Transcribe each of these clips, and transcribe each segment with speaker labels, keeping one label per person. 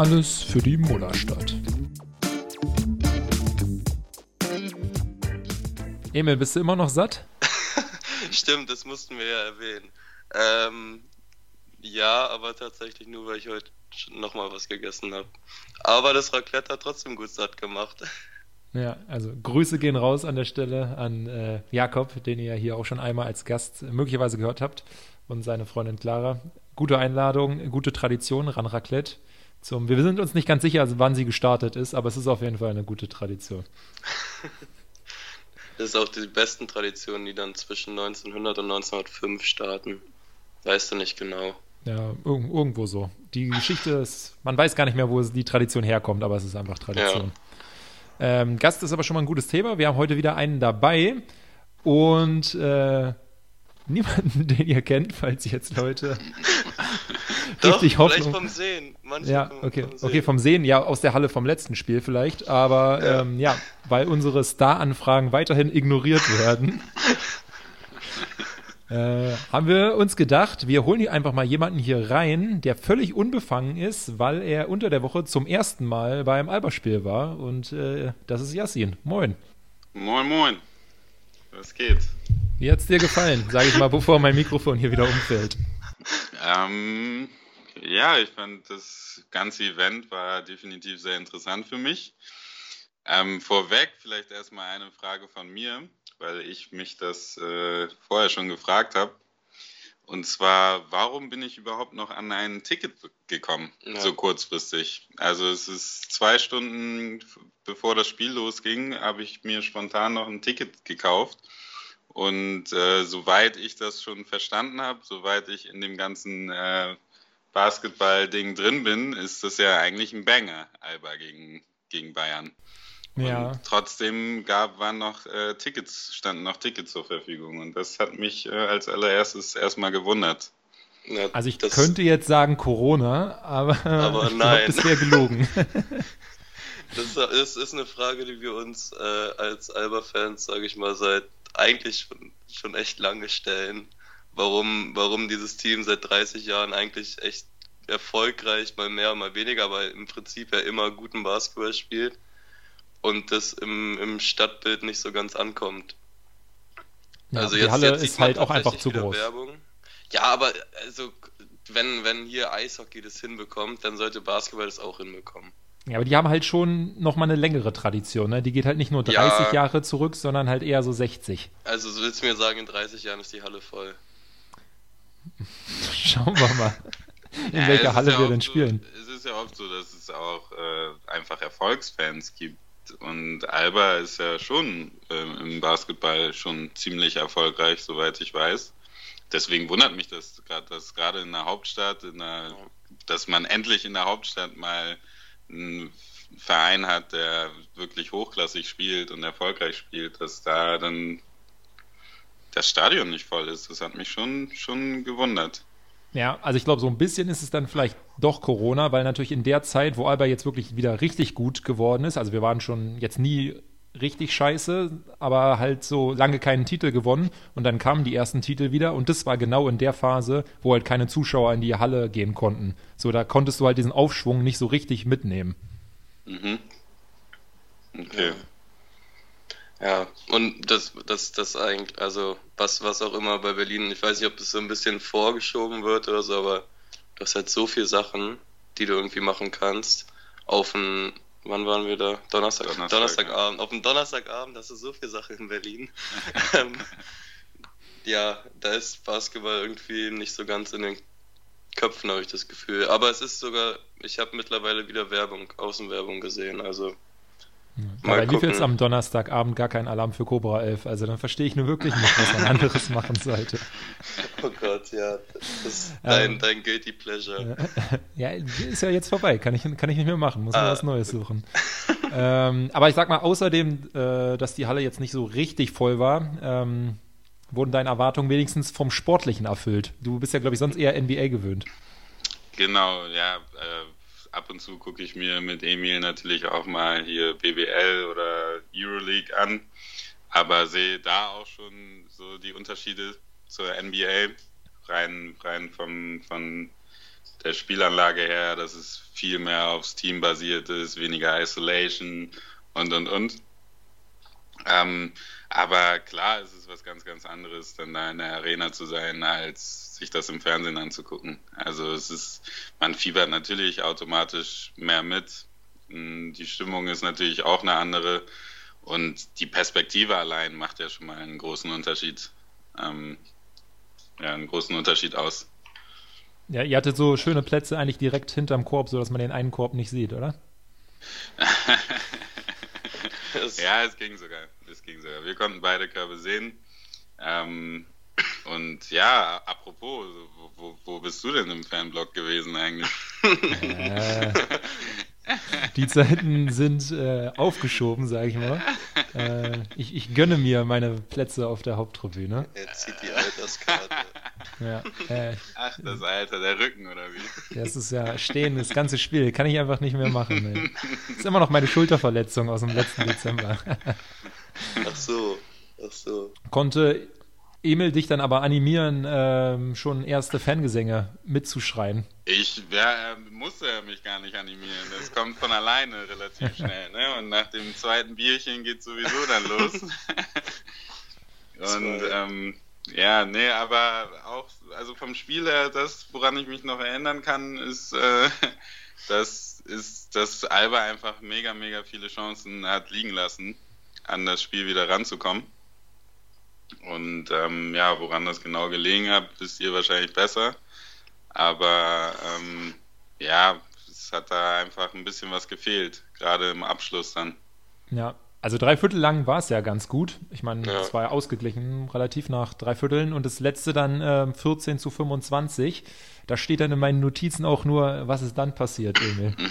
Speaker 1: Alles für die Mullerstadt. Emil, bist du immer noch satt?
Speaker 2: Stimmt, das mussten wir ja erwähnen. Ähm, ja, aber tatsächlich nur, weil ich heute nochmal was gegessen habe. Aber das Raclette hat trotzdem gut satt gemacht.
Speaker 1: Ja, also Grüße gehen raus an der Stelle an äh, Jakob, den ihr hier auch schon einmal als Gast möglicherweise gehört habt und seine Freundin Clara. Gute Einladung, gute Tradition, ran Raclette. Zum, wir sind uns nicht ganz sicher, wann sie gestartet ist, aber es ist auf jeden Fall eine gute Tradition.
Speaker 2: Das ist auch die besten Traditionen, die dann zwischen 1900 und 1905 starten. Weißt du nicht genau.
Speaker 1: Ja, irg irgendwo so. Die Geschichte ist, man weiß gar nicht mehr, wo die Tradition herkommt, aber es ist einfach Tradition. Ja. Ähm, Gast ist aber schon mal ein gutes Thema. Wir haben heute wieder einen dabei und äh, niemanden, den ihr kennt, falls jetzt Leute
Speaker 2: Doch, richtig Hoffnung. Vielleicht vom Sehen.
Speaker 1: Manche ja, okay. Vom Sehen. okay, vom Sehen, ja, aus der Halle vom letzten Spiel vielleicht, aber ja, ähm, ja weil unsere Star-Anfragen weiterhin ignoriert werden. Äh, haben wir uns gedacht, wir holen hier einfach mal jemanden hier rein, der völlig unbefangen ist, weil er unter der Woche zum ersten Mal beim Alberspiel war. Und äh, das ist Yassin. Moin.
Speaker 3: Moin, moin. Was geht?
Speaker 1: Wie hat's dir gefallen? Sag ich mal, bevor mein Mikrofon hier wieder umfällt.
Speaker 3: Ähm, ja, ich fand das ganze Event war definitiv sehr interessant für mich. Ähm, vorweg vielleicht erstmal eine Frage von mir, weil ich mich das äh, vorher schon gefragt habe. Und zwar, warum bin ich überhaupt noch an ein Ticket gekommen, ja. so kurzfristig? Also es ist zwei Stunden bevor das Spiel losging, habe ich mir spontan noch ein Ticket gekauft. Und äh, soweit ich das schon verstanden habe, soweit ich in dem ganzen äh, Basketball-Ding drin bin, ist das ja eigentlich ein Banger, Alba gegen, gegen Bayern. Ja. Und trotzdem gab, waren noch äh, Tickets, standen noch Tickets zur Verfügung. Und das hat mich äh, als allererstes erstmal gewundert.
Speaker 1: Ja, also ich könnte jetzt sagen Corona, aber,
Speaker 2: aber ich nein.
Speaker 1: Glaub, das wäre gelogen.
Speaker 2: das ist, ist, eine Frage, die wir uns äh, als Alba-Fans, sage ich mal, seit eigentlich schon, schon echt lange stellen warum, warum dieses Team seit 30 Jahren eigentlich echt erfolgreich, mal mehr, mal weniger, aber im Prinzip ja immer guten Basketball spielt und das im, im Stadtbild nicht so ganz ankommt.
Speaker 1: Ja, also die jetzt, Halle jetzt ist halt auch einfach zu groß. Werbung.
Speaker 2: Ja, aber also wenn, wenn hier Eishockey das hinbekommt, dann sollte Basketball das auch hinbekommen.
Speaker 1: Ja, aber die haben halt schon nochmal eine längere Tradition. Ne? Die geht halt nicht nur 30 ja, Jahre zurück, sondern halt eher so 60.
Speaker 2: Also so willst du mir sagen, in 30 Jahren ist die Halle voll.
Speaker 1: Schauen wir mal, in ja, welcher Halle ja wir denn
Speaker 3: so,
Speaker 1: spielen.
Speaker 3: Es ist ja oft so, dass es auch äh, einfach Erfolgsfans gibt. Und Alba ist ja schon äh, im Basketball schon ziemlich erfolgreich, soweit ich weiß. Deswegen wundert mich das gerade, dass gerade in der Hauptstadt, in der, dass man endlich in der Hauptstadt mal einen Verein hat, der wirklich hochklassig spielt und erfolgreich spielt, dass da dann das Stadion nicht voll ist. Das hat mich schon, schon gewundert.
Speaker 1: Ja, also ich glaube, so ein bisschen ist es dann vielleicht doch Corona, weil natürlich in der Zeit, wo Alba jetzt wirklich wieder richtig gut geworden ist, also wir waren schon jetzt nie richtig scheiße, aber halt so lange keinen Titel gewonnen und dann kamen die ersten Titel wieder und das war genau in der Phase, wo halt keine Zuschauer in die Halle gehen konnten. So, da konntest du halt diesen Aufschwung nicht so richtig mitnehmen.
Speaker 2: Mhm. Okay. Ja, und das, das, das eigentlich, also was, was auch immer bei Berlin, ich weiß nicht, ob das so ein bisschen vorgeschoben wird oder so, aber du hast halt so viele Sachen, die du irgendwie machen kannst. Auf ein, wann waren wir da? Donnerstag, Donnerstag Donnerstagabend. Ja. Auf dem Donnerstagabend hast du so viele Sachen in Berlin. Ähm, ja, da ist Basketball irgendwie nicht so ganz in den Köpfen, habe ich das Gefühl. Aber es ist sogar, ich habe mittlerweile wieder Werbung, Außenwerbung gesehen, also
Speaker 1: ja, bei lief jetzt am Donnerstagabend gar kein Alarm für Cobra 11. Also dann verstehe ich nur wirklich nicht, was man anderes machen sollte.
Speaker 2: Oh Gott, ja. Das ist dein, ähm, dein Guilty Pleasure.
Speaker 1: Ja, ist ja jetzt vorbei. Kann ich, kann ich nicht mehr machen. Muss ah. was Neues suchen. ähm, aber ich sag mal, außerdem, äh, dass die Halle jetzt nicht so richtig voll war, ähm, wurden deine Erwartungen wenigstens vom Sportlichen erfüllt. Du bist ja, glaube ich, sonst eher NBA gewöhnt.
Speaker 3: Genau, ja. Äh, ab und zu gucke ich mir mit Emil natürlich auch mal hier BBL oder Euroleague an, aber sehe da auch schon so die Unterschiede zur NBA rein, rein vom, von der Spielanlage her, dass es viel mehr aufs Team basiert ist, weniger Isolation und und und. Ähm, aber klar, es ist was ganz, ganz anderes, dann da in der Arena zu sein, als sich das im Fernsehen anzugucken. Also es ist, man fiebert natürlich automatisch mehr mit. Hm, die Stimmung ist natürlich auch eine andere und die Perspektive allein macht ja schon mal einen großen Unterschied. Ähm, ja, einen großen Unterschied aus.
Speaker 1: Ja, ihr hattet so schöne Plätze eigentlich direkt hinterm Korb, sodass man den einen Korb nicht sieht, oder?
Speaker 3: ja, es ging sogar. Es ging sogar. Wir konnten beide Körbe sehen. Ähm, und ja, apropos, wo, wo, wo, bist du denn im Fanblock gewesen eigentlich?
Speaker 1: Äh, die Zeiten sind äh, aufgeschoben, sage ich mal. Äh, ich, ich, gönne mir meine Plätze auf der Haupttribüne.
Speaker 2: Er zieht die Alterskarte.
Speaker 1: Ja,
Speaker 3: äh, Ach, das Alter, der Rücken oder wie?
Speaker 1: Das ist ja stehen, das ganze Spiel. Kann ich einfach nicht mehr machen. Ey. Das ist immer noch meine Schulterverletzung aus dem letzten Dezember.
Speaker 2: Ach so, ach so.
Speaker 1: Konnte Emil dich dann aber animieren, ähm, schon erste Fangesänge mitzuschreien?
Speaker 3: Ich ja, musste mich gar nicht animieren. Das kommt von alleine relativ schnell. Ne? Und nach dem zweiten Bierchen geht sowieso dann los. Und ähm, ja, nee, aber auch, also vom Spiel her, das, woran ich mich noch erinnern kann, ist, äh, das ist, dass Alba einfach mega, mega viele Chancen hat liegen lassen, an das Spiel wieder ranzukommen. Und ähm, ja, woran das genau gelegen hat, wisst ihr wahrscheinlich besser. Aber ähm, ja, es hat da einfach ein bisschen was gefehlt, gerade im Abschluss dann.
Speaker 1: Ja, also drei Viertel lang war es ja ganz gut. Ich meine, ja. es war ja ausgeglichen, relativ nach drei Vierteln. Und das letzte dann äh, 14 zu 25. Da steht dann in meinen Notizen auch nur, was ist dann passiert, Emil.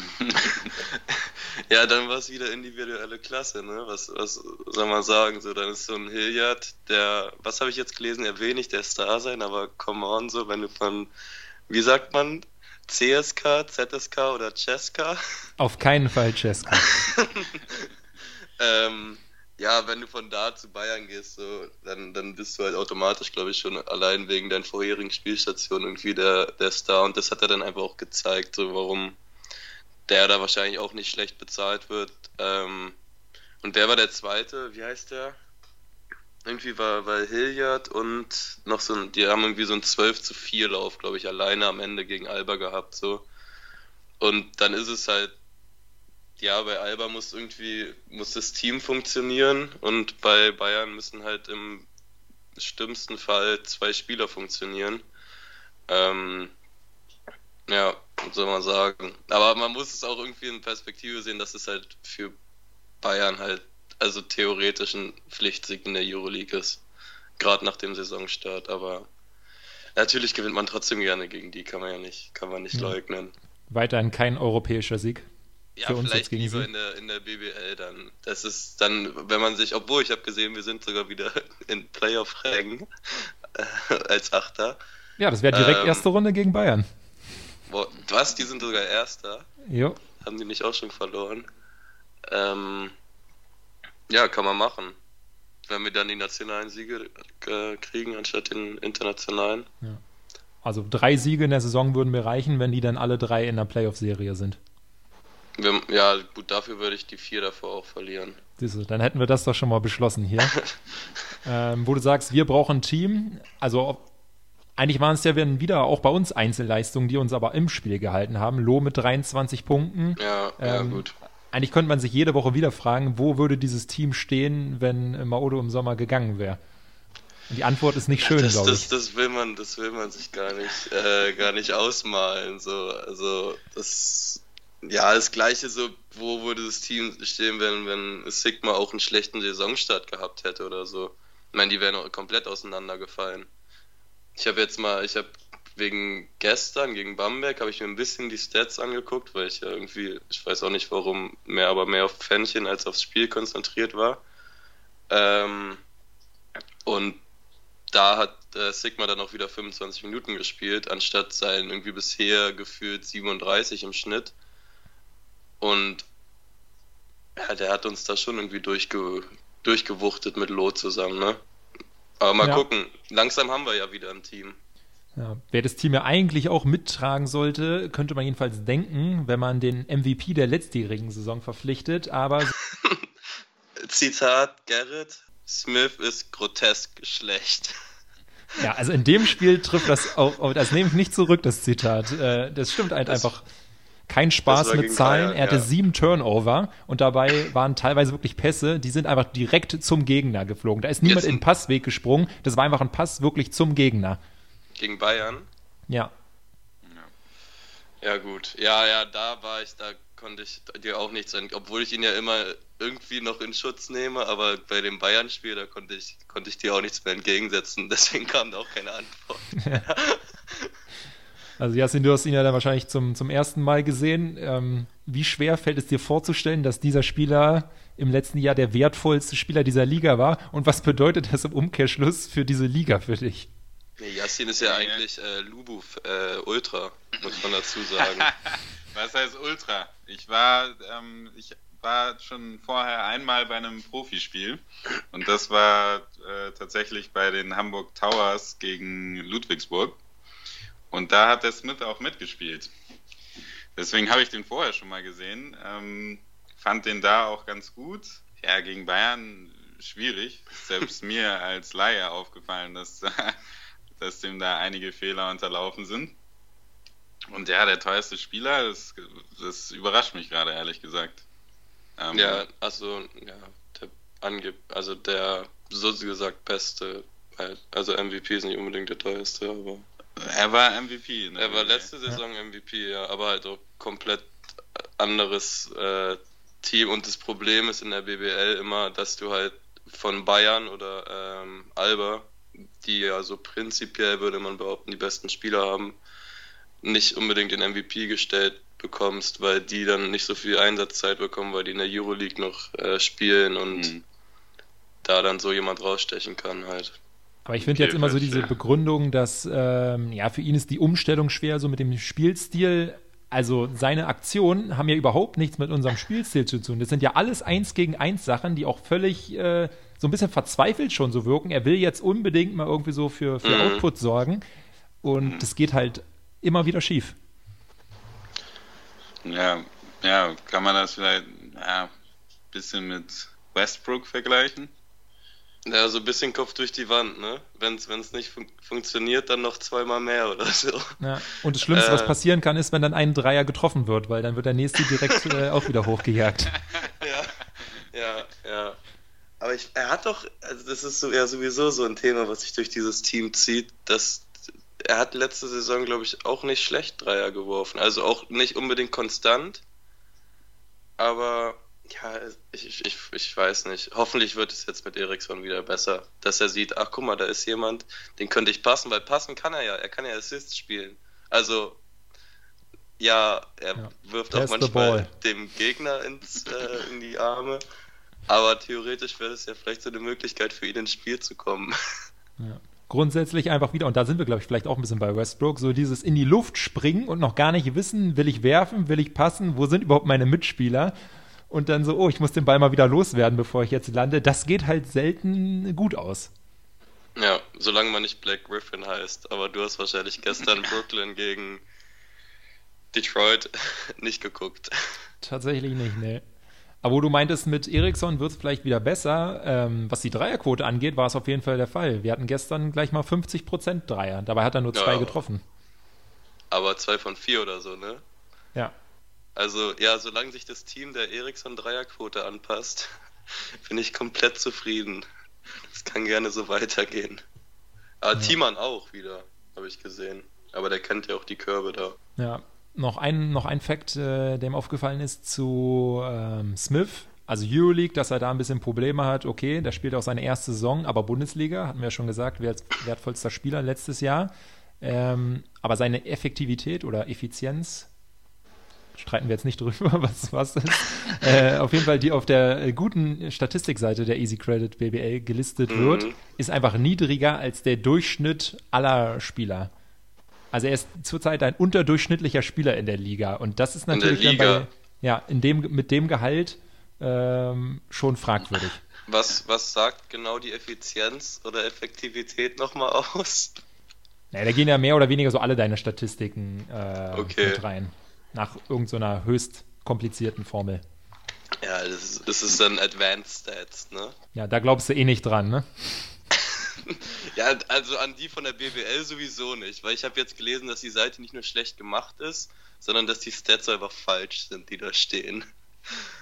Speaker 2: Ja, dann war es wieder individuelle Klasse, ne? Was, was soll man sagen? So, dann ist so ein Hilliard, der, was habe ich jetzt gelesen, er will nicht der Star sein, aber come on, so, wenn du von, wie sagt man, CSK, ZSK oder Ceska?
Speaker 1: Auf keinen Fall Ceska.
Speaker 2: ähm, ja, wenn du von da zu Bayern gehst, so, dann, dann bist du halt automatisch, glaube ich, schon allein wegen deinen vorherigen Spielstationen irgendwie der, der Star. Und das hat er dann einfach auch gezeigt, so warum, der da wahrscheinlich auch nicht schlecht bezahlt wird. Ähm, und wer war der zweite? Wie heißt der? Irgendwie war, war Hilliard und noch so ein, die haben irgendwie so ein 12 zu 4 Lauf, glaube ich, alleine am Ende gegen Alba gehabt, so. Und dann ist es halt, ja, bei Alba muss irgendwie, muss das Team funktionieren und bei Bayern müssen halt im schlimmsten Fall zwei Spieler funktionieren. Ähm, ja, soll man sagen. Aber man muss es auch irgendwie in Perspektive sehen, dass es halt für Bayern halt, also theoretisch ein Pflichtsieg in der Euroleague ist. Gerade nach dem Saisonstart, aber natürlich gewinnt man trotzdem gerne gegen die, kann man ja nicht, kann man nicht ja. leugnen.
Speaker 1: Weiterhin kein europäischer Sieg.
Speaker 2: Ja, für uns vielleicht lieber in der, in der BBL dann. Das ist dann, wenn man sich, obwohl ich habe gesehen, wir sind sogar wieder in Playoff-Rängen äh, als Achter.
Speaker 1: Ja, das wäre direkt ähm, erste Runde gegen Bayern.
Speaker 2: Was? Die sind sogar Erster?
Speaker 1: Jo.
Speaker 2: Haben die nicht auch schon verloren? Ähm, ja, kann man machen. Wenn wir dann die nationalen Siege äh, kriegen, anstatt den internationalen.
Speaker 1: Ja. Also drei Siege in der Saison würden mir reichen, wenn die dann alle drei in der Playoff-Serie sind.
Speaker 2: Wir, ja, gut, dafür würde ich die vier davor auch verlieren.
Speaker 1: Diese, dann hätten wir das doch schon mal beschlossen hier. ähm, wo du sagst, wir brauchen ein Team. Also eigentlich waren es ja wieder auch bei uns Einzelleistungen, die uns aber im Spiel gehalten haben. Loh mit 23 Punkten.
Speaker 2: Ja, ja ähm, gut.
Speaker 1: Eigentlich könnte man sich jede Woche wieder fragen, wo würde dieses Team stehen, wenn Maodo im Sommer gegangen wäre? Und die Antwort ist nicht schön, glaube
Speaker 2: ich. Das, das, will man, das will man sich gar nicht, äh, gar nicht ausmalen. So, also das, ja, das Gleiche so, wo würde das Team stehen, wenn, wenn Sigma auch einen schlechten Saisonstart gehabt hätte oder so. Ich meine, die wären auch komplett auseinandergefallen. Ich habe jetzt mal, ich habe wegen gestern gegen Bamberg habe ich mir ein bisschen die Stats angeguckt, weil ich ja irgendwie, ich weiß auch nicht warum, mehr, aber mehr auf Pfännchen als aufs Spiel konzentriert war. Ähm, und da hat äh, Sigma dann auch wieder 25 Minuten gespielt, anstatt seinen irgendwie bisher gefühlt 37 im Schnitt. Und ja, der hat uns da schon irgendwie durchge durchgewuchtet mit Lot zusammen, ne? Aber mal ja. gucken. Langsam haben wir ja wieder ein Team.
Speaker 1: Ja, wer das Team ja eigentlich auch mittragen sollte, könnte man jedenfalls denken, wenn man den MVP der letztjährigen Saison verpflichtet, aber.
Speaker 2: Zitat Garrett: Smith ist grotesk schlecht.
Speaker 1: Ja, also in dem Spiel trifft das auch, das nehme ich nicht zurück, das Zitat. Äh, das stimmt halt das, einfach. Kein Spaß mit Zahlen. Bayern, er hatte ja. sieben Turnover und dabei waren teilweise wirklich Pässe, die sind einfach direkt zum Gegner geflogen. Da ist niemand in den Passweg gesprungen. Das war einfach ein Pass wirklich zum Gegner.
Speaker 2: Gegen Bayern?
Speaker 1: Ja.
Speaker 2: Ja, gut. Ja, ja, da war ich, da konnte ich dir auch nichts sagen, obwohl ich ihn ja immer irgendwie noch in Schutz nehme, aber bei dem Bayern-Spiel, da konnte ich, konnte ich dir auch nichts mehr entgegensetzen, deswegen kam da auch keine Antwort.
Speaker 1: also Jasin, du hast ihn ja dann wahrscheinlich zum, zum ersten Mal gesehen. Ähm, wie schwer fällt es dir vorzustellen, dass dieser Spieler im letzten Jahr der wertvollste Spieler dieser Liga war und was bedeutet das im Umkehrschluss für diese Liga für dich?
Speaker 2: Nee, Yassin ist ja eigentlich äh, Lubu äh, Ultra, muss man dazu sagen.
Speaker 3: Was heißt Ultra? Ich war, ähm, ich war schon vorher einmal bei einem Profispiel und das war äh, tatsächlich bei den Hamburg Towers gegen Ludwigsburg. Und da hat der Smith auch mitgespielt. Deswegen habe ich den vorher schon mal gesehen. Ähm, fand den da auch ganz gut. Ja, gegen Bayern schwierig. Selbst mir als Laie aufgefallen, dass dass dem da einige Fehler unterlaufen sind. Und ja, der teuerste Spieler, das, das überrascht mich gerade, ehrlich gesagt.
Speaker 2: Ähm, ja, also, ja, der angibt, also der so gesagt beste, also MVP ist nicht unbedingt der teuerste, aber.
Speaker 3: Er war MVP,
Speaker 2: ne? Er war letzte Saison ja. MVP, ja, aber halt auch komplett anderes äh, Team und das Problem ist in der BBL immer, dass du halt von Bayern oder ähm, Alba die ja so prinzipiell, würde man behaupten, die besten Spieler haben, nicht unbedingt den MVP gestellt bekommst, weil die dann nicht so viel Einsatzzeit bekommen, weil die in der Euroleague noch äh, spielen und mhm. da dann so jemand rausstechen kann halt.
Speaker 1: Aber ich finde jetzt immer so diese Begründung, dass ähm, ja für ihn ist die Umstellung schwer, so mit dem Spielstil. Also seine Aktionen haben ja überhaupt nichts mit unserem Spielstil zu tun. Das sind ja alles eins gegen eins Sachen, die auch völlig äh, so ein bisschen verzweifelt schon so wirken. Er will jetzt unbedingt mal irgendwie so für, für mhm. Output sorgen. Und mhm. das geht halt immer wieder schief.
Speaker 3: Ja, ja, kann man das vielleicht ja, ein bisschen mit Westbrook vergleichen?
Speaker 2: Ja, so ein bisschen Kopf durch die Wand, ne? Wenn es nicht fun funktioniert, dann noch zweimal mehr oder so.
Speaker 1: Ja, und das Schlimmste, äh, was passieren kann, ist, wenn dann ein Dreier getroffen wird, weil dann wird der nächste direkt äh, auch wieder hochgejagt.
Speaker 2: Ja, ja, ja. Aber ich, er hat doch, also das ist so, ja sowieso so ein Thema, was sich durch dieses Team zieht, dass er hat letzte Saison, glaube ich, auch nicht schlecht Dreier geworfen. Also auch nicht unbedingt konstant. Aber ja, ich, ich, ich weiß nicht. Hoffentlich wird es jetzt mit Eriksson wieder besser, dass er sieht, ach guck mal, da ist jemand, den könnte ich passen, weil passen kann er ja. Er kann ja Assists spielen. Also ja, er ja. wirft auch manchmal dem Gegner ins, äh, in die Arme. Aber theoretisch wäre es ja vielleicht so eine Möglichkeit für ihn ins Spiel zu kommen.
Speaker 1: Ja. Grundsätzlich einfach wieder, und da sind wir, glaube ich, vielleicht auch ein bisschen bei Westbrook, so dieses in die Luft springen und noch gar nicht wissen, will ich werfen, will ich passen, wo sind überhaupt meine Mitspieler? Und dann so, oh, ich muss den Ball mal wieder loswerden, bevor ich jetzt lande. Das geht halt selten gut aus.
Speaker 2: Ja, solange man nicht Black Griffin heißt. Aber du hast wahrscheinlich gestern Brooklyn gegen Detroit nicht geguckt.
Speaker 1: Tatsächlich nicht, ne. Aber wo du meintest, mit Eriksson wird es vielleicht wieder besser. Ähm, was die Dreierquote angeht, war es auf jeden Fall der Fall. Wir hatten gestern gleich mal 50% Dreier. Dabei hat er nur zwei ja, getroffen.
Speaker 2: Aber zwei von vier oder so, ne?
Speaker 1: Ja.
Speaker 2: Also, ja, solange sich das Team der Eriksson-Dreierquote anpasst, bin ich komplett zufrieden. Das kann gerne so weitergehen. Aber ja. Thiemann auch wieder, habe ich gesehen. Aber der kennt ja auch die Körbe da.
Speaker 1: Ja, noch ein, noch ein Fakt, äh, der mir aufgefallen ist zu ähm, Smith. Also Euroleague, dass er da ein bisschen Probleme hat. Okay, der spielt auch seine erste Saison, aber Bundesliga, hatten wir ja schon gesagt, wert, wertvollster Spieler letztes Jahr. Ähm, aber seine Effektivität oder Effizienz, streiten wir jetzt nicht drüber, was, was ist. äh, auf jeden Fall, die auf der guten Statistikseite der Easy Credit BBL gelistet mhm. wird, ist einfach niedriger als der Durchschnitt aller Spieler. Also er ist zurzeit ein unterdurchschnittlicher Spieler in der Liga und das ist natürlich dann bei, ja, in dem, mit dem Gehalt ähm, schon fragwürdig.
Speaker 2: Was, was sagt genau die Effizienz oder Effektivität nochmal aus?
Speaker 1: Naja, da gehen ja mehr oder weniger so alle deine Statistiken äh,
Speaker 2: Okay.
Speaker 1: mit rein. Nach irgendeiner höchst komplizierten Formel.
Speaker 2: Ja, das ist, das ist dann Advanced Stats, ne?
Speaker 1: Ja, da glaubst du eh nicht dran, ne?
Speaker 2: Ja, also an die von der BWL sowieso nicht, weil ich habe jetzt gelesen, dass die Seite nicht nur schlecht gemacht ist, sondern dass die Stats einfach falsch sind, die da stehen.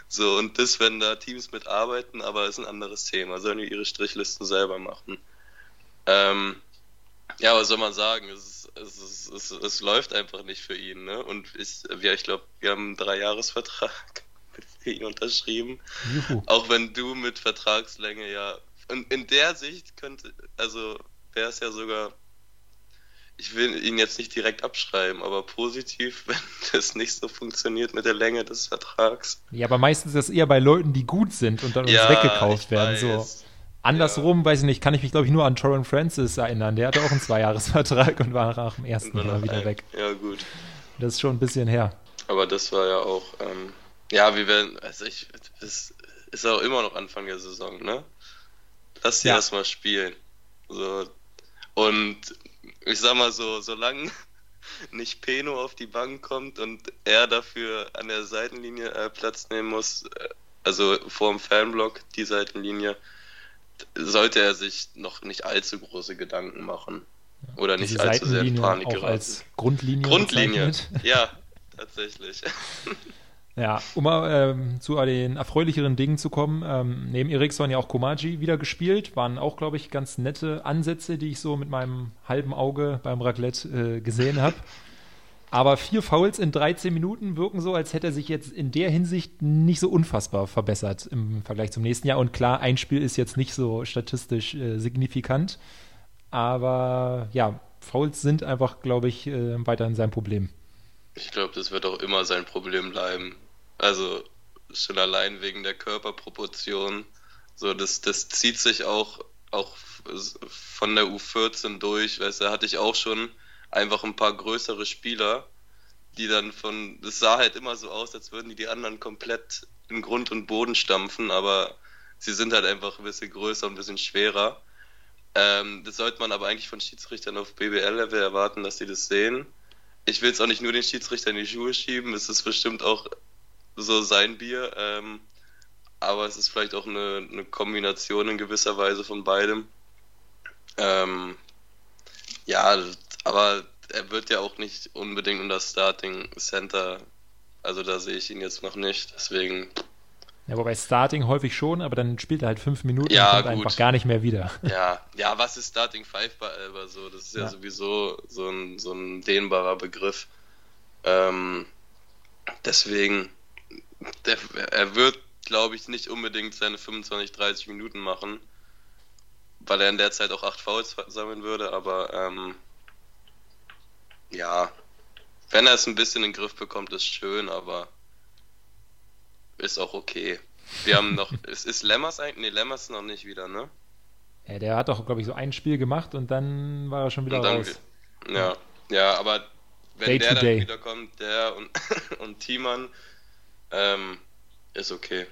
Speaker 2: So, und das, wenn da Teams mitarbeiten, aber ist ein anderes Thema, sollen die ihre Strichlisten selber machen. Ähm, ja, was soll man sagen? Es, es, ist, es, es läuft einfach nicht für ihn, ne? Und ich, ja, ich glaube, wir haben einen Dreijahresvertrag für ihn unterschrieben.
Speaker 1: Juhu.
Speaker 2: Auch wenn du mit Vertragslänge ja. Und in der Sicht könnte, also wäre es ja sogar. Ich will ihn jetzt nicht direkt abschreiben, aber positiv, wenn das nicht so funktioniert mit der Länge des Vertrags.
Speaker 1: Ja, aber meistens ist das eher bei Leuten, die gut sind und dann uns
Speaker 2: Ja,
Speaker 1: weggekauft
Speaker 2: ich
Speaker 1: werden. So. Andersrum, weiß ich nicht, kann ich mich, glaube ich, nur an Torren Francis erinnern. Der hatte auch einen Zweijahresvertrag und war nach dem ersten Jahr wieder
Speaker 2: ein-
Speaker 1: weg.
Speaker 2: Ja, gut.
Speaker 1: Das ist schon ein bisschen her.
Speaker 2: Aber das war ja auch. Ähm, ja, wir werden. Also ich. Das ist auch immer noch Anfang der Saison, ne? Lass die
Speaker 1: Ja.
Speaker 2: erstmal spielen. So. Und ich sag mal so, solange nicht Peno auf die Bank kommt und er dafür an der Seitenlinie äh, Platz nehmen muss, äh, also vor dem Fanblock, die Seitenlinie, sollte er sich noch nicht allzu große Gedanken machen. Oder nicht
Speaker 1: Diese
Speaker 2: allzu sehr in Panik geraten.
Speaker 1: als Grundlinie.
Speaker 2: Grundlinie, ja, tatsächlich.
Speaker 1: Ja, um mal ähm, zu den erfreulicheren Dingen zu kommen, ähm, neben Eriksson ja auch Komaji wieder gespielt, waren auch, glaube ich, ganz nette Ansätze, die ich so mit meinem halben Auge beim Raclette äh, gesehen habe. Aber vier Fouls in 13 Minuten wirken so, als hätte er sich jetzt in der Hinsicht nicht so unfassbar verbessert im Vergleich zum nächsten Jahr. Und klar, ein Spiel ist jetzt nicht so statistisch äh, signifikant, aber ja, Fouls sind einfach, glaube ich, äh, weiterhin sein Problem.
Speaker 2: Ich glaube, das wird auch immer sein Problem bleiben. Also schon allein wegen der Körperproportion. So, das, das zieht sich auch, auch von der U14 durch. Weißt du, hatte ich auch schon einfach ein paar größere Spieler, die dann von, das sah halt immer so aus, als würden die die anderen komplett in Grund und Boden stampfen, aber sie sind halt einfach ein bisschen größer und ein bisschen schwerer. Ähm, das sollte man aber eigentlich von Schiedsrichtern auf BBL-Level erwarten, dass sie das sehen. Ich will es auch nicht nur den Schiedsrichter in die Schuhe schieben, es ist bestimmt auch so sein Bier, ähm, aber es ist vielleicht auch eine, eine Kombination in gewisser Weise von beidem. Ähm, ja, aber er wird ja auch nicht unbedingt unter Starting Center, also da sehe ich ihn jetzt noch nicht, deswegen,
Speaker 1: Ja, wobei Starting häufig schon, aber dann spielt er halt fünf Minuten
Speaker 2: Ja,
Speaker 1: und kommt
Speaker 2: gut.
Speaker 1: einfach gar nicht mehr wieder.
Speaker 2: ja, ja, was ist Starting Five bei Alba so? Das ist ja,
Speaker 1: Ja.
Speaker 2: sowieso so ein, so ein dehnbarer Begriff. Ähm, deswegen, der, er wird, glaube ich, nicht unbedingt seine 25, 30 Minuten machen, weil er in der Zeit auch acht Fouls sammeln würde, aber ähm, ja, wenn er es ein bisschen in den Griff bekommt, ist schön, aber ist auch okay. Wir haben noch, ist, ist Lemmers eigentlich? Nee, Lemmers noch nicht wieder, ne?
Speaker 1: Ja, der hat doch, glaube ich, so ein Spiel gemacht und dann war er schon wieder
Speaker 2: dann,
Speaker 1: raus.
Speaker 2: ja, ja, aber wenn
Speaker 1: Day
Speaker 2: der dann
Speaker 1: day.
Speaker 2: wiederkommt, der und, und Thiemann, ähm, ist okay.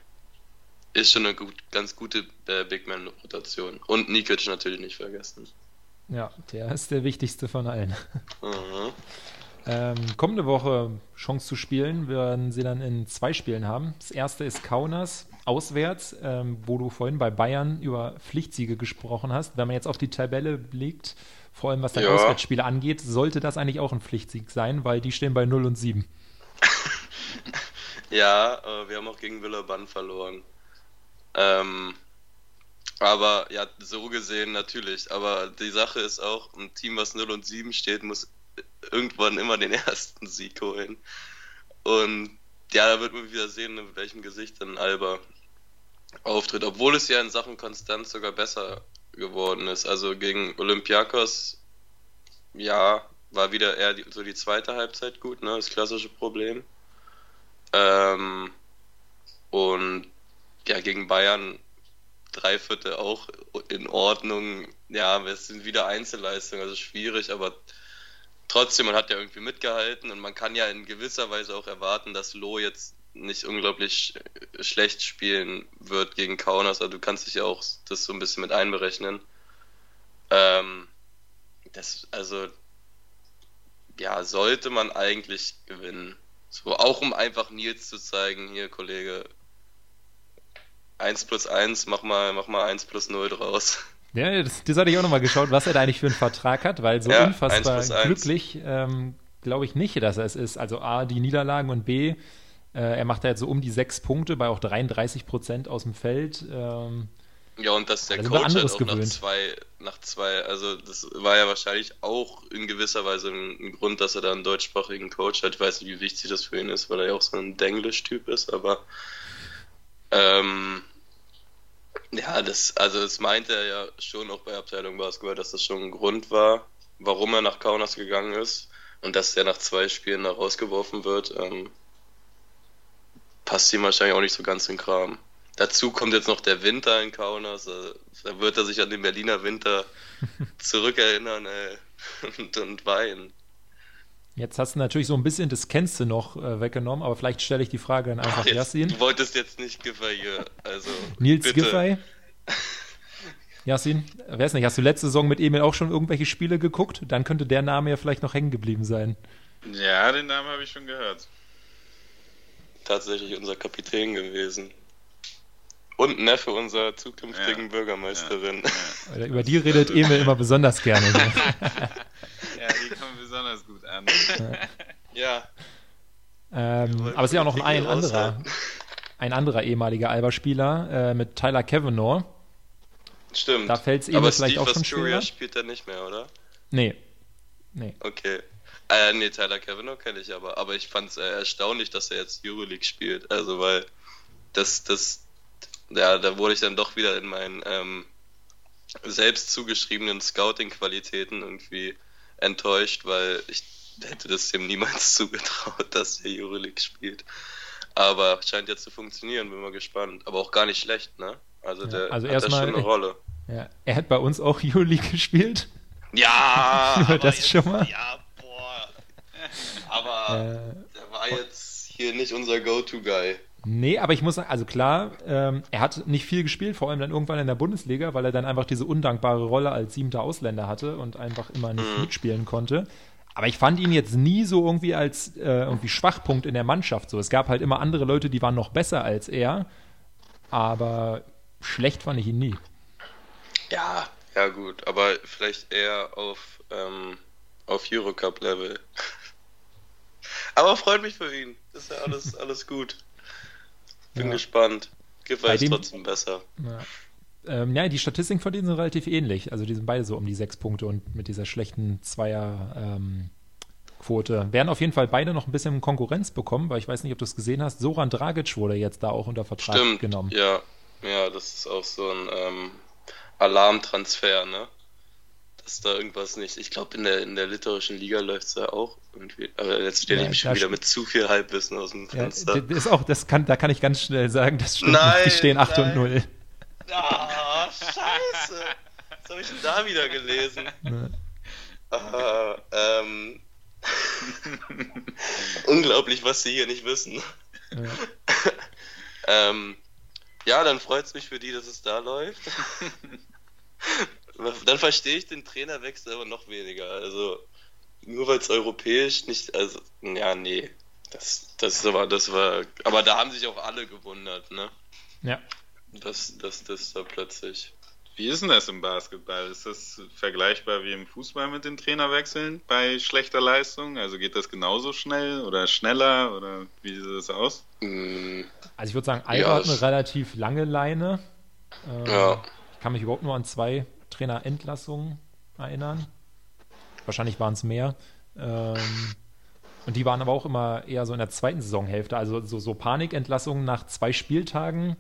Speaker 2: Ist schon eine gut, ganz gute äh, Big Man-Rotation. Und Nikic natürlich nicht vergessen.
Speaker 1: Ja, der ist der wichtigste von allen.
Speaker 2: Mhm.
Speaker 1: Ähm, kommende Woche Chance zu spielen, werden sie dann in zwei Spielen haben. Das erste ist Kaunas auswärts, ähm, wo du vorhin bei Bayern über Pflichtsiege gesprochen hast. Wenn man jetzt auf die Tabelle blickt, vor allem was deine
Speaker 2: Ja.
Speaker 1: Auswärtsspiele angeht, sollte das eigentlich auch ein Pflichtsieg sein, weil die stehen bei 0 und 7.
Speaker 2: Ja, äh, wir haben auch gegen Villeurbanne verloren. Ähm, aber ja, so gesehen natürlich. Aber die Sache ist auch, ein Team, was 0 und 7 steht, muss irgendwann immer den ersten Sieg holen. Und ja, da wird man wieder sehen, mit welchem Gesicht dann Alba auftritt. Obwohl es ja in Sachen Konstanz sogar besser geworden ist. Also gegen Olympiakos, ja, war wieder eher die, so die zweite Halbzeit gut, ne? Das klassische Problem. Ähm, und ja, gegen Bayern drei Viertel auch in Ordnung. Ja, es sind wieder Einzelleistungen, also schwierig, aber trotzdem, man hat ja irgendwie mitgehalten und man kann ja in gewisser Weise auch erwarten, dass Loh jetzt nicht unglaublich sch- schlecht spielen wird gegen Kaunas. Also du kannst dich ja auch das so ein bisschen mit einberechnen. Ähm, das, also ja, sollte man eigentlich gewinnen. So, auch um einfach Nils zu zeigen, hier, Kollege, 1 plus 1, mach mal, mach mal 1 plus 0 draus.
Speaker 1: Ja, das, das hatte ich auch nochmal geschaut, was er da eigentlich für einen Vertrag hat, weil so ja, unfassbar glücklich ähm, glaube ich nicht, dass er es ist. Also A, die Niederlagen und B, äh, er macht da jetzt so um die sechs Punkte bei auch 33 Prozent aus dem Feld. Ähm,
Speaker 2: ja, und dass der Coach halt auch gewöhnt. nach zwei, nach zwei, also das war ja wahrscheinlich auch in gewisser Weise ein, ein, Grund, dass er da einen deutschsprachigen Coach hat. Ich weiß nicht, wie wichtig das für ihn ist, weil er ja auch so ein Denglisch-Typ ist, aber ähm, ja, das, also das meinte er ja schon auch bei Abteilung Basketball, dass das schon ein Grund war, warum er nach Kaunas gegangen ist und dass er nach zwei Spielen da rausgeworfen wird, ähm, passt ihm wahrscheinlich auch nicht so ganz in den Kram. Dazu kommt jetzt noch der Winter in Kaunas. Da wird er sich an den Berliner Winter zurückerinnern ey, und, und weinen.
Speaker 1: Jetzt hast du natürlich so ein bisschen das Kennst du noch äh, weggenommen, aber vielleicht stelle ich die Frage dann einfach Ach, Yassin.
Speaker 2: Du wolltest jetzt nicht Giffey hier, also.
Speaker 1: Nils bitte. Giffey? Yassin, weiß nicht, hast du letzte Saison mit Emil auch schon irgendwelche Spiele geguckt? Dann könnte der Name ja vielleicht noch hängen geblieben sein.
Speaker 3: Ja, den Namen habe ich schon gehört.
Speaker 2: Tatsächlich unser Kapitän gewesen. Und Neffe unserer zukünftigen ja. Bürgermeisterin.
Speaker 1: Ja. Ja. Über die redet Emil immer besonders gerne.
Speaker 3: an.
Speaker 2: Ja.
Speaker 1: Ähm, aber es ist ja auch noch ein anderer, ein anderer ehemaliger Alba-Spieler äh, mit Tyler Kavanaugh.
Speaker 2: Stimmt.
Speaker 1: Da fällt es Emil vielleicht Steve auch schon schwer.
Speaker 2: spielt er nicht mehr, oder?
Speaker 1: Nee. Nee.
Speaker 2: Okay. Äh, nee, Tyler Kavanaugh kenne ich aber. Aber ich fand es äh, erstaunlich, dass er jetzt Euroleague spielt. Also, weil das, das, ja, da wurde ich dann doch wieder in meinen ähm, selbst zugeschriebenen Scouting-Qualitäten irgendwie enttäuscht, weil ich hätte das dem niemals zugetraut, dass er Euroleague spielt. Aber scheint jetzt zu funktionieren, bin mal gespannt. Aber auch gar nicht schlecht, ne? Also der
Speaker 1: also
Speaker 2: hat da schon eine Rolle.
Speaker 1: Ja, er hat bei uns auch Euroleague gespielt.
Speaker 2: Ja,
Speaker 1: das jetzt, schon mal.
Speaker 2: Ja, boah. Aber äh, der war jetzt hier nicht unser Go-To-Guy.
Speaker 1: Nee, aber ich muss sagen, also klar, ähm, er hat nicht viel gespielt, vor allem dann irgendwann in der Bundesliga, weil er dann einfach diese undankbare Rolle als siebter Ausländer hatte und einfach immer nicht mhm. mitspielen konnte. Aber ich fand ihn jetzt nie so irgendwie als äh, irgendwie Schwachpunkt in der Mannschaft. So, es gab halt immer andere Leute, die waren noch besser als er, aber schlecht fand ich ihn nie.
Speaker 2: Ja, ja gut, aber vielleicht eher auf auf, auf Eurocup-Level. Aber freut mich für ihn. Ist ja alles, alles gut. Bin ja. gespannt. Giffey ist trotzdem besser.
Speaker 1: Ja. Ähm, ja, die Statistiken von denen sind relativ ähnlich. Also die sind beide so um die sechs Punkte und mit dieser schlechten Zweierquote. Ähm, werden auf jeden Fall beide noch ein bisschen Konkurrenz bekommen, weil ich weiß nicht, ob du es gesehen hast. Soran Dragic wurde jetzt da auch unter Vertrag Stimmt, genommen.
Speaker 2: Ja, ja, das ist auch so ein ähm, Alarmtransfer, ne? dass da irgendwas nicht. Ich glaube, in der, in der litauischen Liga läuft es ja auch irgendwie. Aber jetzt stelle ich mich schon wieder mit zu viel Halbwissen aus dem Fenster.
Speaker 1: Ja, ist auch, das kann, da kann ich ganz schnell sagen, das stimmt nein. Die stehen 8 nein. und 0.
Speaker 2: Ah, scheiße. Was habe ich denn da wieder gelesen? Ah, ähm. Unglaublich, was sie hier nicht wissen. Ja, ähm, ja dann freut es mich für die, dass es da läuft. Dann verstehe ich den Trainerwechsel aber noch weniger. Also nur weil es europäisch nicht, also ja, nee. Das, das war, das war, aber da haben sich auch alle gewundert, ne?
Speaker 1: Ja.
Speaker 2: Dass das, das da plötzlich.
Speaker 3: Wie ist denn das im Basketball? Ist das vergleichbar wie im Fußball mit den Trainerwechseln bei schlechter Leistung? Also geht das genauso schnell oder schneller oder wie sieht das aus?
Speaker 1: Mm. Also ich würde sagen, Alba ja, hat eine relativ lange Leine.
Speaker 2: Ähm, ja.
Speaker 1: Ich kann mich überhaupt nur an zwei Trainerentlassungen erinnern. Wahrscheinlich waren es mehr. Ähm, und die waren aber auch immer eher so in der zweiten Saisonhälfte. Also so, so Panikentlassungen nach zwei Spieltagen.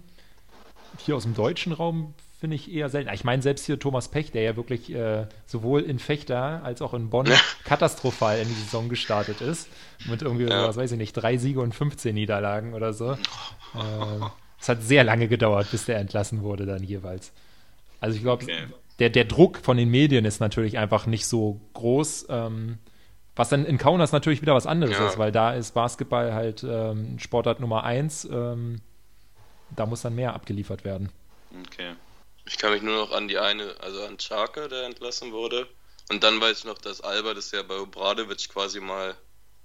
Speaker 1: Hier aus dem deutschen Raum finde ich eher selten. Ich meine, selbst hier Thomas Pech, der ja wirklich äh, sowohl in Fechter als auch in Bonn katastrophal in die Saison gestartet ist. Mit irgendwie, ja. was weiß ich nicht, drei Siege und 15 Niederlagen oder so. Äh, es hat sehr lange gedauert, bis der entlassen wurde dann jeweils. Also ich glaube, okay der, der Druck von den Medien ist natürlich einfach nicht so groß. Ähm, was dann in Kaunas natürlich wieder was anderes ja. ist, weil da ist Basketball halt ähm, Sportart Nummer eins. Ähm, da muss dann mehr abgeliefert werden.
Speaker 2: Okay. Ich kann mich nur noch an die eine, also an Charke, der entlassen wurde, Und dann weiß ich noch, dass Alba das ja bei Obradovic quasi mal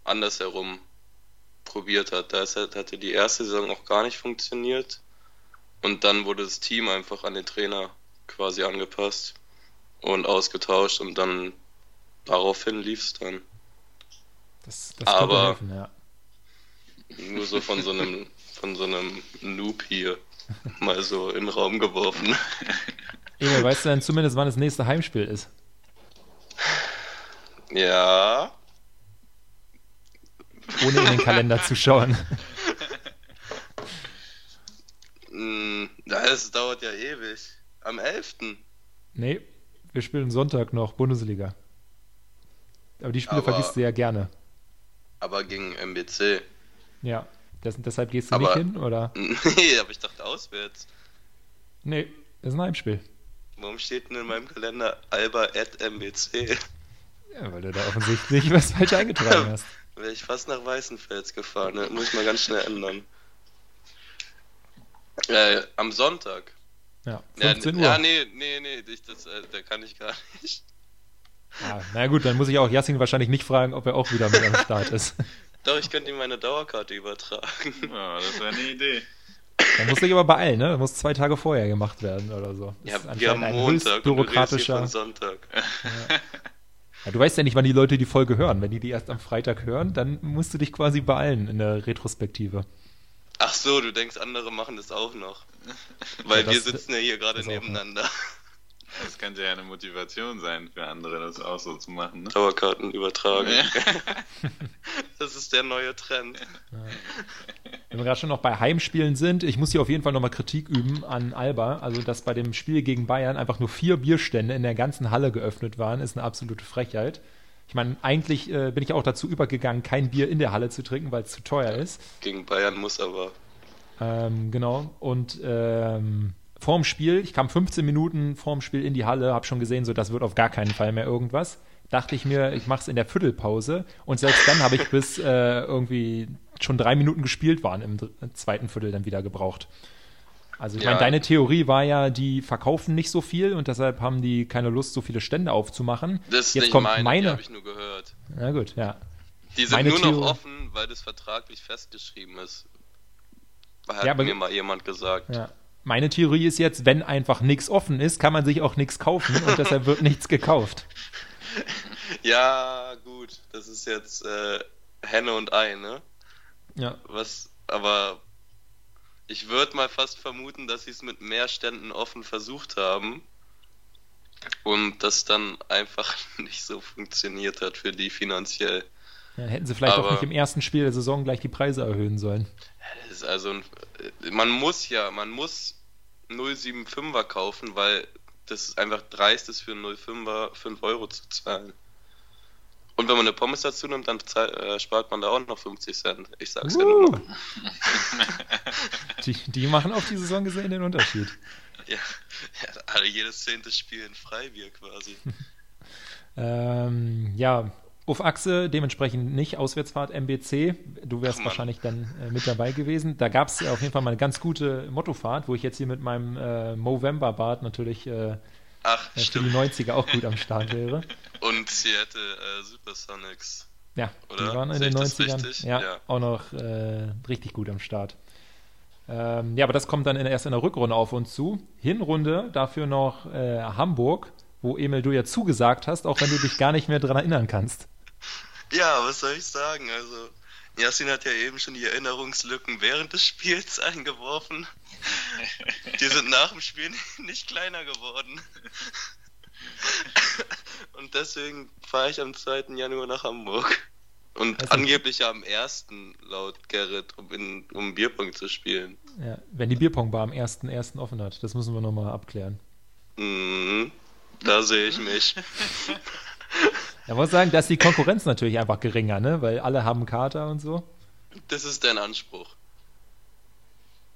Speaker 2: andersherum probiert hat. Da halt, hatte die erste Saison auch gar nicht funktioniert. Und dann wurde das Team einfach an den Trainer quasi angepasst und ausgetauscht und dann daraufhin lief es dann.
Speaker 1: Das, das
Speaker 2: Aber
Speaker 1: helfen, ja.
Speaker 2: Nur so von so einem von so einem Noob hier mal so in den Raum geworfen.
Speaker 1: Emil, weißt du denn zumindest, wann das nächste Heimspiel ist?
Speaker 2: Ja.
Speaker 1: Ohne in den Kalender zu schauen.
Speaker 2: Hm, Das dauert ja ewig. Am 11.
Speaker 1: Nee, wir spielen Sonntag noch Bundesliga. Aber die Spiele
Speaker 2: Aber-
Speaker 1: vergisst du ja gerne.
Speaker 2: Aber gegen MBC.
Speaker 1: Ja. Das, deshalb gehst du
Speaker 2: Aber-
Speaker 1: nicht hin, oder?
Speaker 2: Nee, aber ich dachte auswärts.
Speaker 1: Nee, das ist ein Heimspiel.
Speaker 2: Warum steht denn in meinem Kalender Alba at MBC?
Speaker 1: Ja, weil du da offensichtlich was falsch eingetragen hast.
Speaker 2: Wäre ich fast nach Weißenfels gefahren, ne? muss ich mal ganz schnell ändern. Äh, am Sonntag.
Speaker 1: Ja,
Speaker 2: Ja,
Speaker 1: 15
Speaker 2: n-
Speaker 1: Uhr.
Speaker 2: Ja, nee, nee, nee, ich, das, äh, da kann ich gar nicht.
Speaker 1: Ah, na gut, dann muss ich auch Yassin wahrscheinlich nicht fragen, ob er auch wieder mit am Start ist.
Speaker 2: Doch, ich könnte ihm meine Dauerkarte übertragen.
Speaker 3: Ja, das wäre eine Idee.
Speaker 1: Dann muss ich aber beeilen, ne? Das muss zwei Tage vorher gemacht werden oder so. Das
Speaker 2: Ja,
Speaker 1: ist
Speaker 2: wir haben Montag und du
Speaker 1: bürokratischer.
Speaker 2: von Sonntag.
Speaker 1: Ja, du weißt ja nicht, wann die Leute die Folge hören. Wenn die die erst am Freitag hören, dann musst du dich quasi beeilen in der Retrospektive.
Speaker 2: Ach so, du denkst, andere machen das auch noch. Weil
Speaker 1: Ja, das-
Speaker 2: wir sitzen ja hier gerade
Speaker 1: ja.
Speaker 2: nebeneinander.
Speaker 3: Das könnte ja eine Motivation sein für andere, das auch so zu machen. Ne?
Speaker 2: Dauerkarten übertragen.
Speaker 3: Ja.
Speaker 2: Das ist der neue Trend.
Speaker 1: Wenn wir gerade schon noch bei Heimspielen sind, ich muss hier auf jeden Fall nochmal Kritik üben an Alba. Also, dass bei dem Spiel gegen Bayern einfach nur vier Bierstände in der ganzen Halle geöffnet waren, ist eine absolute Frechheit. Ich meine, eigentlich äh, bin ich auch dazu übergegangen, kein Bier in der Halle zu trinken, weil es zu teuer ist.
Speaker 2: Gegen Bayern muss aber.
Speaker 1: Ähm, genau. Und ähm, vorm Spiel, ich kam 15 Minuten vorm Spiel in die Halle, habe schon gesehen, so das wird auf gar keinen Fall mehr irgendwas. Dachte ich mir, ich mache es in der Viertelpause. Und selbst dann habe ich bis äh, irgendwie schon drei Minuten gespielt waren im zweiten Viertel dann wieder gebraucht. Also ich
Speaker 2: Ja.
Speaker 1: meine, deine Theorie war ja, die verkaufen nicht so viel und deshalb haben die keine Lust, so viele Stände aufzumachen.
Speaker 2: Das ist
Speaker 1: Jetzt kommt
Speaker 2: meine,
Speaker 1: meine.
Speaker 2: habe ich nur gehört.
Speaker 1: Na gut, ja.
Speaker 2: Die sind
Speaker 1: Meine
Speaker 2: nur
Speaker 1: Theorie-
Speaker 2: noch offen, weil das vertraglich festgeschrieben ist. Hat
Speaker 1: Ja, aber-
Speaker 2: mir mal jemand gesagt.
Speaker 1: Ja. Meine Theorie ist jetzt, wenn einfach nichts offen ist, kann man sich auch nichts kaufen und deshalb wird nichts gekauft.
Speaker 2: Ja, gut, das ist jetzt äh, Henne und Ei, ne?
Speaker 1: Ja.
Speaker 2: Was, aber ich würde mal fast vermuten, dass sie es mit mehr Ständen offen versucht haben und das dann einfach nicht so funktioniert hat für die finanziell.
Speaker 1: Ja, hätten sie vielleicht auch
Speaker 2: Aber-
Speaker 1: nicht im ersten Spiel der Saison gleich die Preise erhöhen sollen.
Speaker 2: Das ist also ein, man muss ja, man muss 075er kaufen, weil das einfach dreist ist für einen 05er 5 Euro zu zahlen. Und wenn man eine Pommes dazu nimmt, dann zahl- äh, spart man da auch noch 50 Cent. Ich sag's ja nur
Speaker 1: Uh.
Speaker 2: mal.
Speaker 1: Die, die machen auf die Saison gesehen den Unterschied.
Speaker 2: Ja, ja, also jedes zehnte Spiel in Freibier quasi.
Speaker 1: Ähm, ja, auf Achse dementsprechend nicht Auswärtsfahrt MBC. Du wärst
Speaker 2: Ach,
Speaker 1: wahrscheinlich dann äh, mit dabei gewesen. Da gab es auf jeden Fall mal eine ganz gute Mottofahrt, wo ich jetzt hier mit meinem äh, Movember-Bart natürlich äh,
Speaker 2: Ach,
Speaker 1: für die
Speaker 2: stimmt.
Speaker 1: 90er auch gut am Start wäre.
Speaker 2: Und Seattle äh, Supersonics.
Speaker 1: Ja,
Speaker 2: Oder?
Speaker 1: die waren in den
Speaker 2: ich das
Speaker 1: 90ern
Speaker 2: richtig?
Speaker 1: ja,
Speaker 2: Ja.
Speaker 1: auch noch äh, richtig gut am Start. Ähm, ja, aber das kommt dann in, erst in der Rückrunde auf uns zu. Hinrunde dafür noch äh, Hamburg, wo Emil du ja zugesagt hast, auch wenn du dich gar nicht mehr dran erinnern kannst.
Speaker 2: Ja, was soll ich sagen? Also, Yassin hat ja eben schon die Erinnerungslücken während des Spiels eingeworfen. Die sind nach dem Spiel nicht kleiner geworden. Und deswegen fahre ich am 2. Januar nach Hamburg. Und
Speaker 1: Also-
Speaker 2: angeblich am 1. laut Gerrit, um, in, um Bierpong zu spielen.
Speaker 1: Ja, wenn die Bierpongbar am 1.1. offen hat, das müssen wir nochmal abklären.
Speaker 2: Mhm, da sehe ich mich.
Speaker 1: Da muss ich sagen, da ist die Konkurrenz natürlich einfach geringer, ne? Weil alle haben Kater und so.
Speaker 2: Das ist dein Anspruch.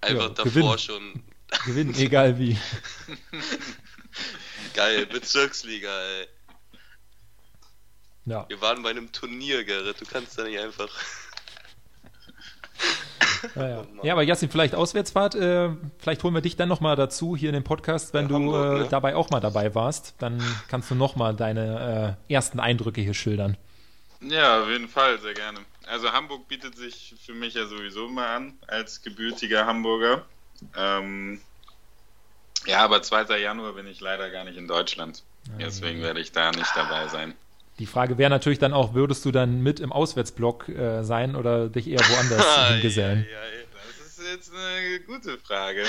Speaker 2: Einfach
Speaker 1: Ja,
Speaker 2: davor
Speaker 1: gewinnen.
Speaker 2: schon.
Speaker 1: Gewinnen, egal wie.
Speaker 2: Geil, Bezirksliga, ey.
Speaker 1: Ja.
Speaker 2: Wir waren bei einem Turnier, Gerrit. Du kannst da nicht einfach.
Speaker 1: Ja, ja. ja, aber Jasmin, vielleicht Auswärtsfahrt, äh, vielleicht holen wir dich dann nochmal dazu hier in den Podcast, wenn ja, du Hamburg, äh, ne? dabei auch mal dabei warst. Dann kannst du nochmal deine äh, ersten Eindrücke hier schildern.
Speaker 3: Ja, auf jeden Fall, sehr gerne. Also Hamburg bietet sich für mich ja sowieso mal an, als gebürtiger Hamburger. Ähm, ja, aber 2. Januar bin ich leider gar nicht in Deutschland. Deswegen werde ich da nicht dabei sein.
Speaker 1: Die Frage wäre natürlich dann auch, würdest du dann mit im Auswärtsblock äh, sein oder dich eher woanders hingesellen?
Speaker 3: Ja, ja, das ist jetzt eine gute Frage.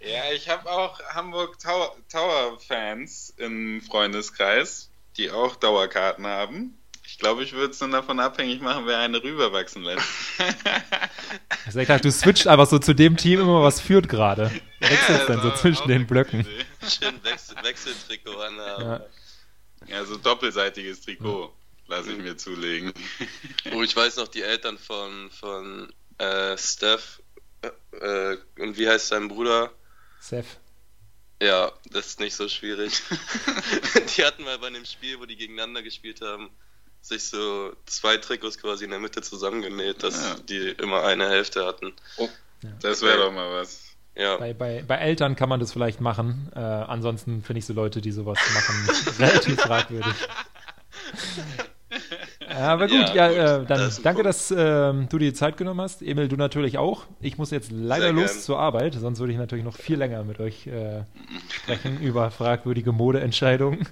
Speaker 3: ja, ich habe auch Hamburg Tower, Tower Fans im Freundeskreis, die auch Dauerkarten haben. Ich glaube, ich würde es dann davon abhängig machen, wer eine rüberwachsen lässt.
Speaker 1: also ich dachte, du switcht einfach so zu dem Team immer, was führt gerade. Wechselst ja, dann so zwischen den Blöcken.
Speaker 2: Schön Wechsel Wechseltrikot anhaben.
Speaker 3: Ja. Ja, so doppelseitiges Trikot lasse ich mir zulegen.
Speaker 2: Oh, ich weiß noch, die Eltern von, von äh, Steph äh, und wie heißt sein Bruder?
Speaker 1: Seth.
Speaker 2: Ja, das ist nicht so schwierig. die hatten mal bei einem Spiel, wo die gegeneinander gespielt haben, sich so zwei Trikots quasi in der Mitte zusammengenäht, dass ja. die immer eine Hälfte hatten.
Speaker 3: Oh, ja. das wäre doch mal was.
Speaker 1: Ja. Bei, bei, bei, Eltern kann man das vielleicht machen. Äh, ansonsten finde ich so Leute, die sowas machen, relativ fragwürdig. Aber gut, ja, ja gut, äh, dann das danke, dass äh, du dir die Zeit genommen hast. Emil, du natürlich auch. Ich muss jetzt leider Sehr los gern. zur Arbeit, sonst würde ich natürlich noch viel länger mit euch äh, sprechen über fragwürdige Modeentscheidungen.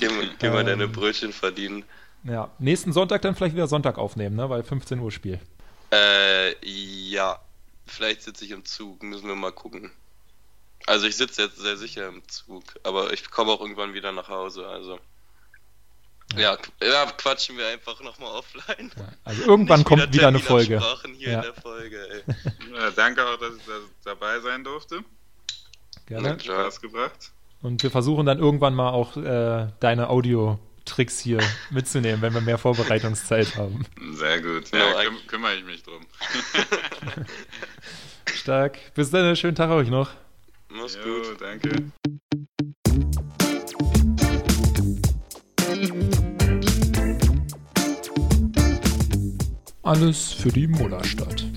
Speaker 2: Geh, geh mal ähm, deine Brötchen verdienen.
Speaker 1: Ja, nächsten Sonntag dann vielleicht wieder Sonntag aufnehmen, ne? Weil 15 Uhr Spiel.
Speaker 2: Äh, ja. Vielleicht sitze ich im Zug, müssen wir mal gucken. Also ich sitze jetzt sehr sicher im Zug, aber ich komme auch irgendwann wieder nach Hause, also. Ja, ja quatschen wir einfach nochmal offline. Ja,
Speaker 1: also irgendwann kommt wieder, wieder eine Folge.
Speaker 2: Hier ja. in der Folge
Speaker 3: ja, danke auch, dass ich da dabei sein durfte.
Speaker 1: Gerne.
Speaker 3: Hat Spaß gebracht.
Speaker 1: Und wir versuchen dann irgendwann mal auch äh, deine Audio-Tricks hier mitzunehmen, wenn wir mehr Vorbereitungszeit haben.
Speaker 3: Sehr gut. Ja, küm kümmere ich mich drum.
Speaker 1: Stark. Bis dann, schönen Tag euch noch.
Speaker 2: Mach's jo, gut.
Speaker 3: Danke.
Speaker 1: Alles für die Mullerstadt.